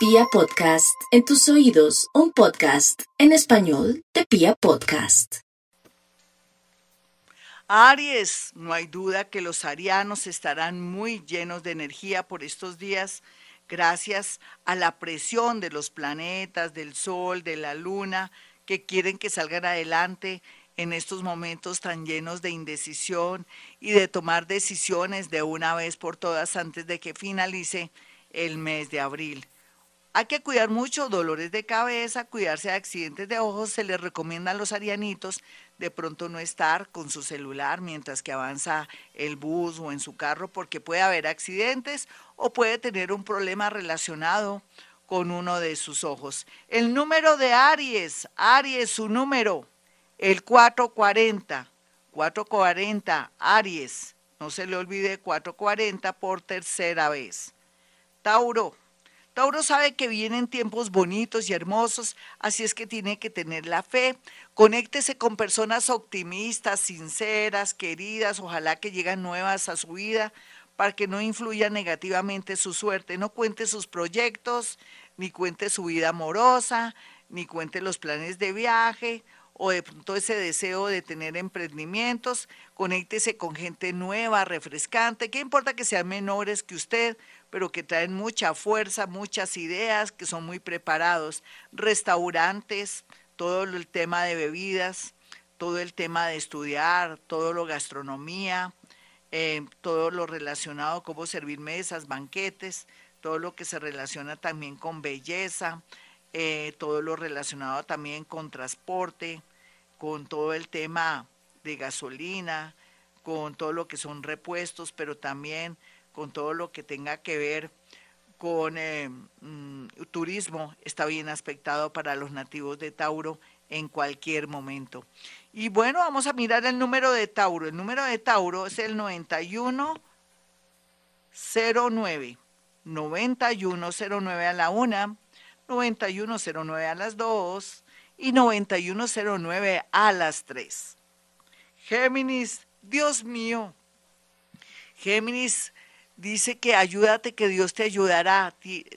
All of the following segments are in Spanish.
Pia Podcast, en tus oídos, un podcast en español de Pia Podcast. Aries, no hay duda que los arianos estarán muy llenos de energía por estos días gracias a la presión de los planetas, del Sol, de la Luna, que quieren que salgan adelante en estos momentos tan llenos de indecisión y de tomar decisiones de una vez por todas antes de que finalice el mes de abril. Hay que cuidar mucho dolores de cabeza, cuidarse de accidentes de ojos. Se les recomienda a los arianitos de pronto no estar con su celular mientras que avanza el bus o en su carro porque puede haber accidentes o puede tener un problema relacionado con uno de sus ojos. El número de Aries, Aries, su número, el 440, 440, Aries, no se le olvide 440 por tercera vez. Tauro, Tauro sabe que vienen tiempos bonitos y hermosos, así es que tiene que tener la fe. Conéctese con personas optimistas, sinceras, queridas, ojalá que lleguen nuevas a su vida para que no influya negativamente su suerte. No cuente sus proyectos, ni cuente su vida amorosa, ni cuente los planes de viaje o de pronto ese deseo de tener emprendimientos. Conéctese con gente nueva, refrescante. ¿Qué importa que sean menores que usted? Pero que traen mucha fuerza, muchas ideas, que son muy preparados. Restaurantes, todo el tema de bebidas, todo el tema de estudiar, todo lo gastronomía, eh, todo lo relacionado, cómo servir mesas, banquetes, todo lo que se relaciona también con belleza, eh, todo lo relacionado también con transporte, con todo el tema de gasolina, con todo lo que son repuestos, pero también con todo lo que tenga que ver con eh, mm, turismo, está bien aspectado para los nativos de Tauro en cualquier momento. Y bueno, vamos a mirar el número de Tauro. El número de Tauro es el 9109. 9109 a la una, 9109 a las dos y 9109 a las tres. Géminis, Dios mío. Géminis, dice que ayúdate, que Dios te ayudará.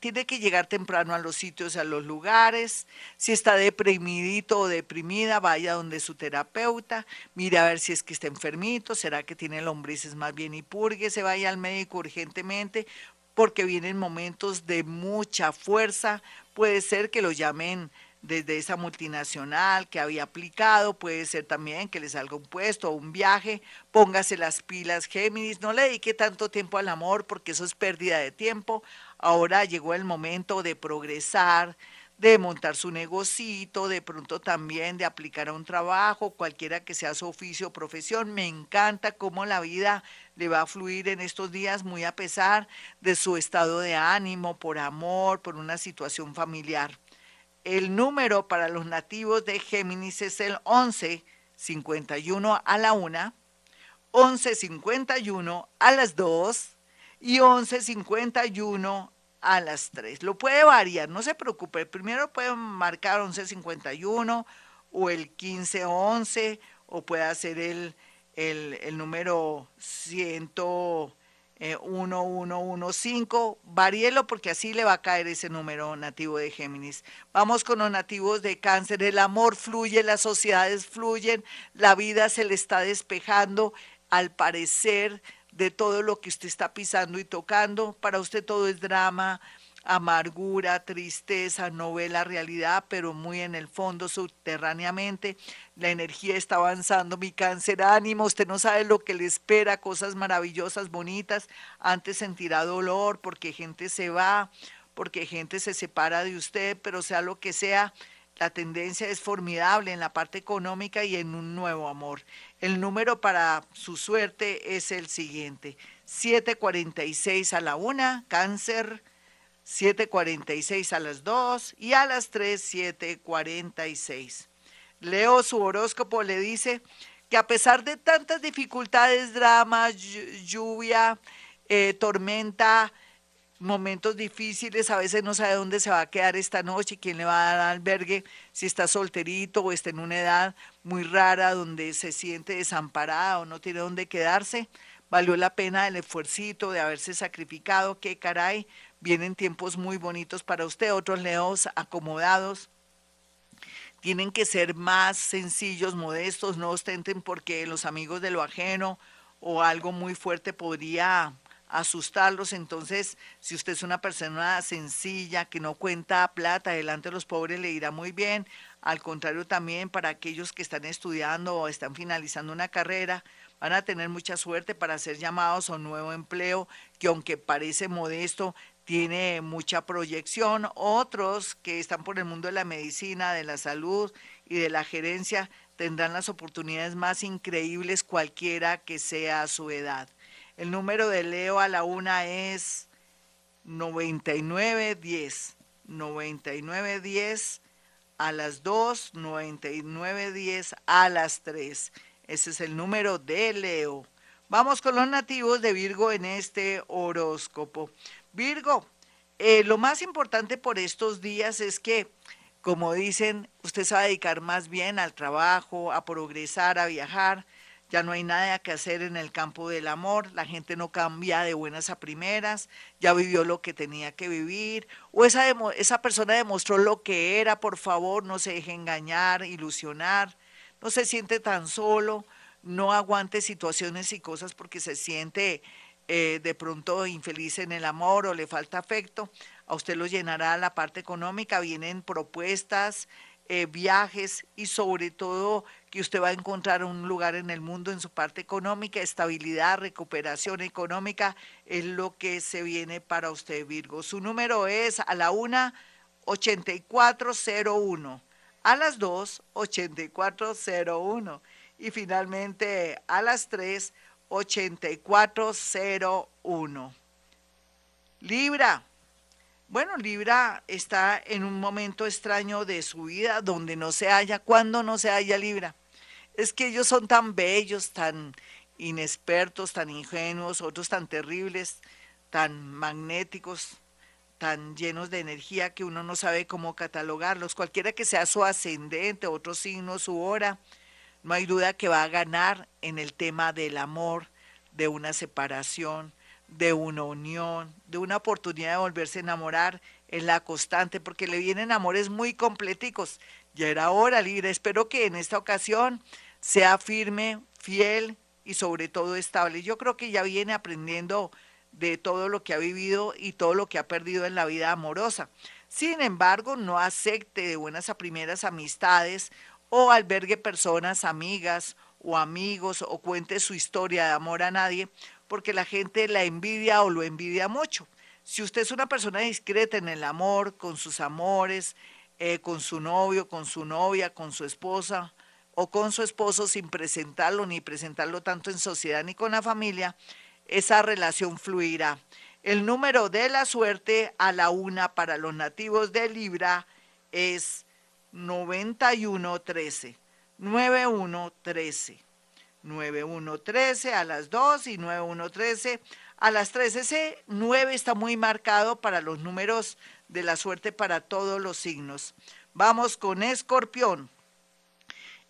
Tiene que llegar temprano a los sitios, a los lugares. Si está deprimidito o deprimida, vaya donde su terapeuta, mire a ver si es que está enfermito, será que tiene lombrices más bien y purgue, se vaya al médico urgentemente, porque vienen momentos de mucha fuerza. Puede ser que lo llamen desde esa multinacional que había aplicado, puede ser también que le salga un puesto o un viaje, póngase las pilas Géminis, no le dedique tanto tiempo al amor porque eso es pérdida de tiempo, ahora llegó el momento de progresar, de montar su negocito, de pronto también de aplicar a un trabajo, cualquiera que sea su oficio o profesión. Me encanta cómo la vida le va a fluir en estos días, muy a pesar de su estado de ánimo, por amor, por una situación familiar. El número para los nativos de Géminis es el 1151 a la 1, 1151 a las 2 y 1151 a las 3. Lo puede variar, no se preocupe. Primero puede marcar 1151 o el 1511 o puede hacer el, el, el número 100 eh, 1115, varíelo porque así le va a caer ese número nativo de Géminis. Vamos con los nativos de cáncer, el amor fluye, las sociedades fluyen, la vida se le está despejando, al parecer de todo lo que usted está pisando y tocando, para usted todo es drama, amargura, tristeza, novela, realidad, pero muy en el fondo, subterráneamente. La energía está avanzando, mi cáncer, ánimo, usted no sabe lo que le espera, cosas maravillosas, bonitas. Antes sentirá dolor porque gente se va, porque gente se separa de usted, pero sea lo que sea, la tendencia es formidable en la parte económica y en un nuevo amor. El número para su suerte es el siguiente, 746 a la una, cáncer 7.46 a las 2 y a las 3, 7.46. Leo su horóscopo, le dice que a pesar de tantas dificultades, dramas, lluvia, eh, tormenta, momentos difíciles, a veces no sabe dónde se va a quedar esta noche, quién le va a dar albergue, si está solterito o está en una edad muy rara donde se siente desamparada o no tiene dónde quedarse. Valió la pena el esfuercito de haberse sacrificado, qué caray, vienen tiempos muy bonitos para usted, otros leos acomodados. Tienen que ser más sencillos, modestos, no ostenten porque los amigos de lo ajeno o algo muy fuerte podría asustarlos. Entonces, si usted es una persona sencilla, que no cuenta plata delante de los pobres, le irá muy bien. Al contrario, también para aquellos que están estudiando o están finalizando una carrera, van a tener mucha suerte para ser llamados a un nuevo empleo que aunque parece modesto, tiene mucha proyección. Otros que están por el mundo de la medicina, de la salud y de la gerencia tendrán las oportunidades más increíbles cualquiera que sea su edad. El número de Leo a la una es 9910. 9910 a las 2, 9910 a las 3. Ese es el número de Leo. Vamos con los nativos de Virgo en este horóscopo. Virgo, eh, lo más importante por estos días es que, como dicen, usted se va a dedicar más bien al trabajo, a progresar, a viajar. Ya no hay nada que hacer en el campo del amor, la gente no cambia de buenas a primeras, ya vivió lo que tenía que vivir, o esa, esa persona demostró lo que era, por favor, no se deje engañar, ilusionar no se siente tan solo, no aguante situaciones y cosas porque se siente eh, de pronto infeliz en el amor o le falta afecto, a usted lo llenará la parte económica, vienen propuestas, eh, viajes y sobre todo que usted va a encontrar un lugar en el mundo en su parte económica, estabilidad, recuperación económica, es lo que se viene para usted, Virgo. Su número es a la una 8401 a las 2, 8401 y finalmente a las 3, 8401. Libra. Bueno, Libra está en un momento extraño de su vida donde no se halla. ¿Cuándo no se halla Libra? Es que ellos son tan bellos, tan inexpertos, tan ingenuos, otros tan terribles, tan magnéticos, tan llenos de energía que uno no sabe cómo catalogarlos. Cualquiera que sea su ascendente, otro signo, su hora, no hay duda que va a ganar en el tema del amor, de una separación, de una unión, de una oportunidad de volverse a enamorar en la constante, porque le vienen amores muy completicos. Ya era hora, Libre. Espero que en esta ocasión sea firme, fiel y sobre todo estable. Yo creo que ya viene aprendiendo de todo lo que ha vivido y todo lo que ha perdido en la vida amorosa. Sin embargo, no acepte de buenas a primeras amistades o albergue personas, amigas o amigos o cuente su historia de amor a nadie, porque la gente la envidia o lo envidia mucho. Si usted es una persona discreta en el amor, con sus amores, eh, con su novio, con su novia, con su esposa o con su esposo sin presentarlo ni presentarlo tanto en sociedad ni con la familia, esa relación fluirá. El número de la suerte a la una para los nativos de Libra es 9113. 9113. 9113 a las 2 y 9113 a las 3. Ese 9 está muy marcado para los números de la suerte para todos los signos. Vamos con Escorpión.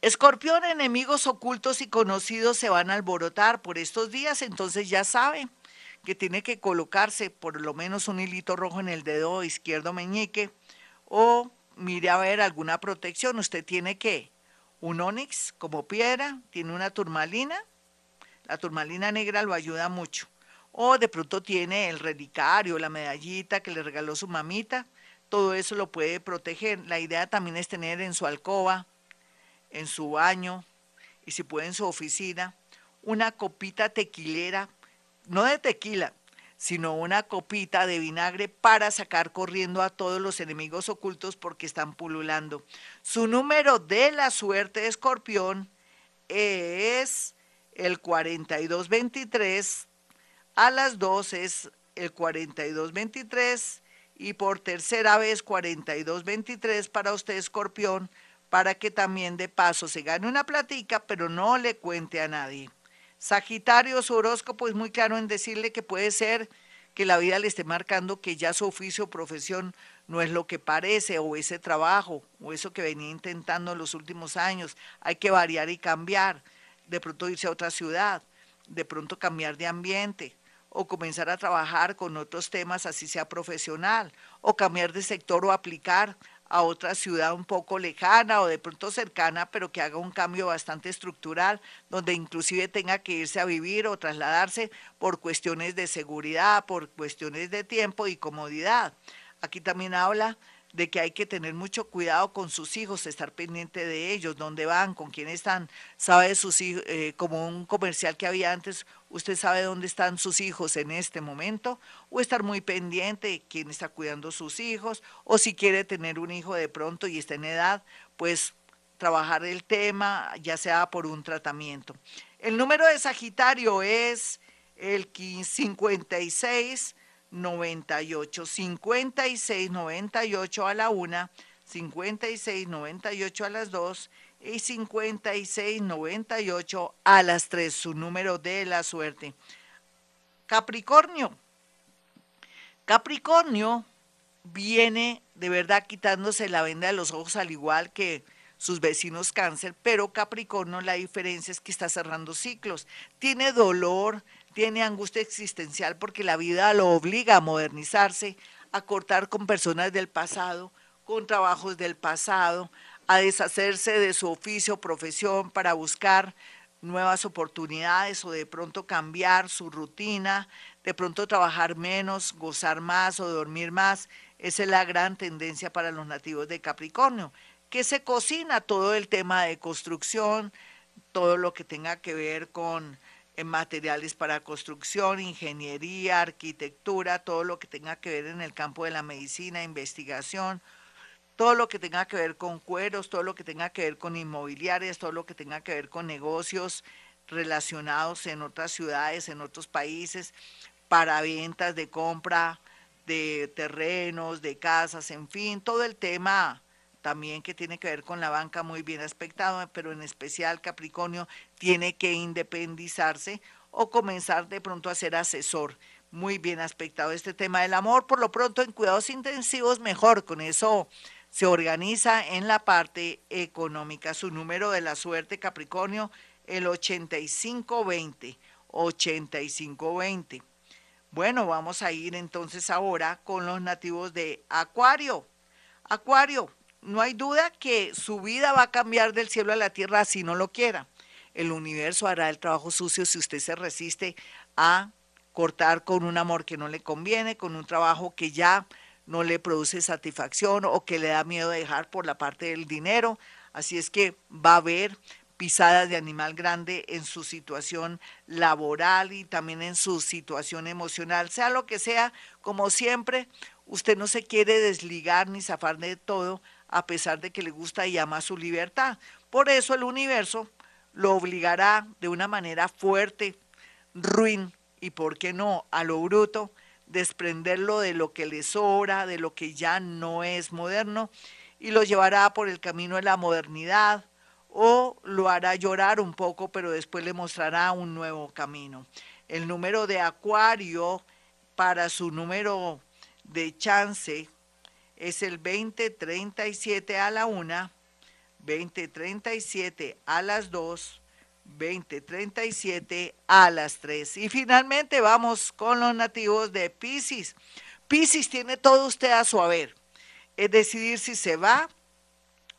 Escorpión, enemigos ocultos y conocidos se van a alborotar por estos días, entonces ya sabe que tiene que colocarse por lo menos un hilito rojo en el dedo izquierdo meñique o mire a ver alguna protección. Usted tiene que un onix como piedra, tiene una turmalina, la turmalina negra lo ayuda mucho. O de pronto tiene el relicario, la medallita que le regaló su mamita, todo eso lo puede proteger. La idea también es tener en su alcoba en su baño y si puede en su oficina, una copita tequilera, no de tequila, sino una copita de vinagre para sacar corriendo a todos los enemigos ocultos porque están pululando. Su número de la suerte de escorpión es el 4223, a las 2 es el 4223 y por tercera vez 4223 para usted escorpión para que también de paso se gane una platica, pero no le cuente a nadie. Sagitario, su horóscopo es muy claro en decirle que puede ser que la vida le esté marcando que ya su oficio o profesión no es lo que parece, o ese trabajo, o eso que venía intentando en los últimos años. Hay que variar y cambiar, de pronto irse a otra ciudad, de pronto cambiar de ambiente, o comenzar a trabajar con otros temas, así sea profesional, o cambiar de sector o aplicar a otra ciudad un poco lejana o de pronto cercana, pero que haga un cambio bastante estructural, donde inclusive tenga que irse a vivir o trasladarse por cuestiones de seguridad, por cuestiones de tiempo y comodidad. Aquí también habla de que hay que tener mucho cuidado con sus hijos, estar pendiente de ellos, dónde van, con quién están, sabe sus hijos, eh, como un comercial que había antes, usted sabe dónde están sus hijos en este momento, o estar muy pendiente de quién está cuidando sus hijos, o si quiere tener un hijo de pronto y está en edad, pues trabajar el tema, ya sea por un tratamiento. El número de Sagitario es el 56 98, 56 98 a la una, 56 98 a las dos y 56 98 a las tres, su número de la suerte. Capricornio. Capricornio viene de verdad quitándose la venda de los ojos al igual que sus vecinos cáncer, pero Capricornio la diferencia es que está cerrando ciclos. Tiene dolor, tiene angustia existencial porque la vida lo obliga a modernizarse, a cortar con personas del pasado, con trabajos del pasado, a deshacerse de su oficio, profesión para buscar nuevas oportunidades o de pronto cambiar su rutina, de pronto trabajar menos, gozar más o dormir más. Esa es la gran tendencia para los nativos de Capricornio, que se cocina todo el tema de construcción, todo lo que tenga que ver con en materiales para construcción, ingeniería, arquitectura, todo lo que tenga que ver en el campo de la medicina, investigación, todo lo que tenga que ver con cueros, todo lo que tenga que ver con inmobiliarias, todo lo que tenga que ver con negocios relacionados en otras ciudades, en otros países, para ventas de compra de terrenos, de casas, en fin, todo el tema también que tiene que ver con la banca muy bien aspectado, pero en especial Capricornio tiene que independizarse o comenzar de pronto a ser asesor. Muy bien aspectado este tema del amor, por lo pronto en cuidados intensivos mejor, con eso se organiza en la parte económica. Su número de la suerte Capricornio, el 8520, 8520. Bueno, vamos a ir entonces ahora con los nativos de Acuario. Acuario, no hay duda que su vida va a cambiar del cielo a la tierra si no lo quiera. El universo hará el trabajo sucio si usted se resiste a cortar con un amor que no le conviene, con un trabajo que ya no le produce satisfacción o que le da miedo dejar por la parte del dinero. Así es que va a haber pisadas de animal grande en su situación laboral y también en su situación emocional, sea lo que sea, como siempre, usted no se quiere desligar ni zafar de todo, a pesar de que le gusta y ama su libertad. Por eso el universo lo obligará de una manera fuerte, ruin y, ¿por qué no?, a lo bruto, desprenderlo de lo que le sobra, de lo que ya no es moderno, y lo llevará por el camino de la modernidad, o lo hará llorar un poco, pero después le mostrará un nuevo camino. El número de Acuario para su número de chance es el 2037 a la 1, 2037 a las 2, 2037 a las 3. Y finalmente vamos con los nativos de Pisces. Pisces tiene todo usted a su haber. Es decidir si se va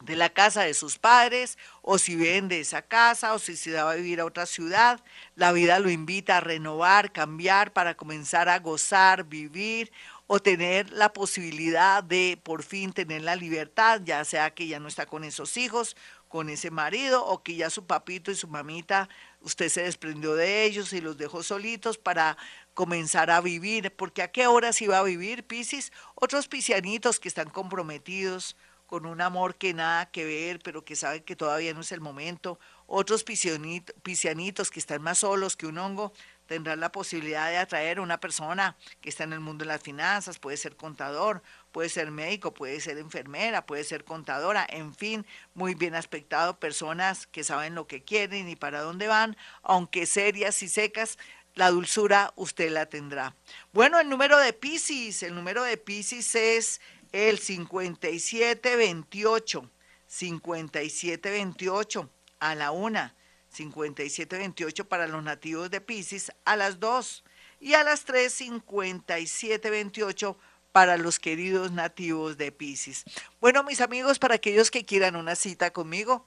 de la casa de sus padres o si vende esa casa o si se va a vivir a otra ciudad. La vida lo invita a renovar, cambiar para comenzar a gozar, vivir o tener la posibilidad de por fin tener la libertad, ya sea que ya no está con esos hijos, con ese marido, o que ya su papito y su mamita, usted se desprendió de ellos y los dejó solitos para comenzar a vivir, porque a qué horas iba a vivir Piscis, otros piscianitos que están comprometidos con un amor que nada que ver, pero que saben que todavía no es el momento, otros piscianitos que están más solos que un hongo, tendrá la posibilidad de atraer a una persona que está en el mundo de las finanzas, puede ser contador, puede ser médico, puede ser enfermera, puede ser contadora, en fin, muy bien aspectado, personas que saben lo que quieren y para dónde van, aunque serias y secas, la dulzura usted la tendrá. Bueno, el número de Pisces, el número de Pisces es el 5728, 5728 a la una. 5728 para los nativos de Pisces a las 2 y a las 3.57.28 para los queridos nativos de Pisces. Bueno, mis amigos, para aquellos que quieran una cita conmigo,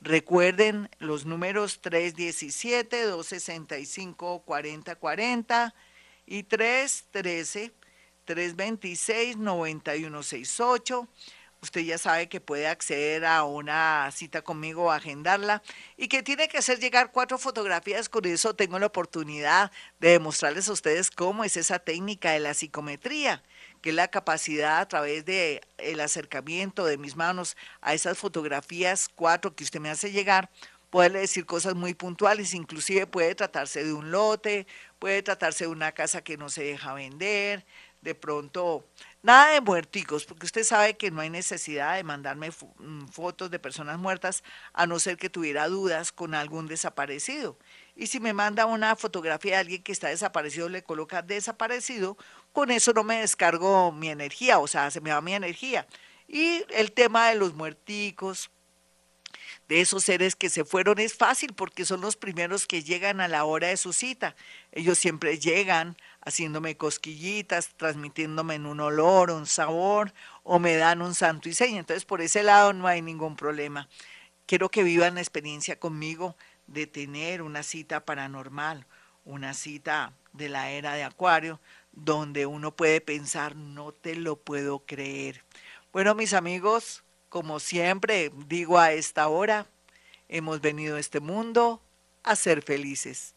recuerden los números 317-265-4040 y 313-326-9168. Usted ya sabe que puede acceder a una cita conmigo, agendarla y que tiene que hacer llegar cuatro fotografías. Con eso tengo la oportunidad de demostrarles a ustedes cómo es esa técnica de la psicometría que es la capacidad a través de el acercamiento de mis manos a esas fotografías cuatro que usted me hace llegar, poderle decir cosas muy puntuales, inclusive puede tratarse de un lote, puede tratarse de una casa que no se deja vender, de pronto, nada de muerticos, porque usted sabe que no hay necesidad de mandarme mm, fotos de personas muertas, a no ser que tuviera dudas con algún desaparecido. Y si me manda una fotografía de alguien que está desaparecido, le coloca desaparecido, con eso no me descargo mi energía, o sea, se me va mi energía. Y el tema de los muerticos, de esos seres que se fueron es fácil porque son los primeros que llegan a la hora de su cita. Ellos siempre llegan haciéndome cosquillitas, transmitiéndome en un olor, un sabor, o me dan un santo y seña. Entonces, por ese lado no hay ningún problema. Quiero que vivan la experiencia conmigo de tener una cita paranormal, una cita de la era de Acuario, donde uno puede pensar, no te lo puedo creer. Bueno, mis amigos, como siempre digo a esta hora, hemos venido a este mundo a ser felices.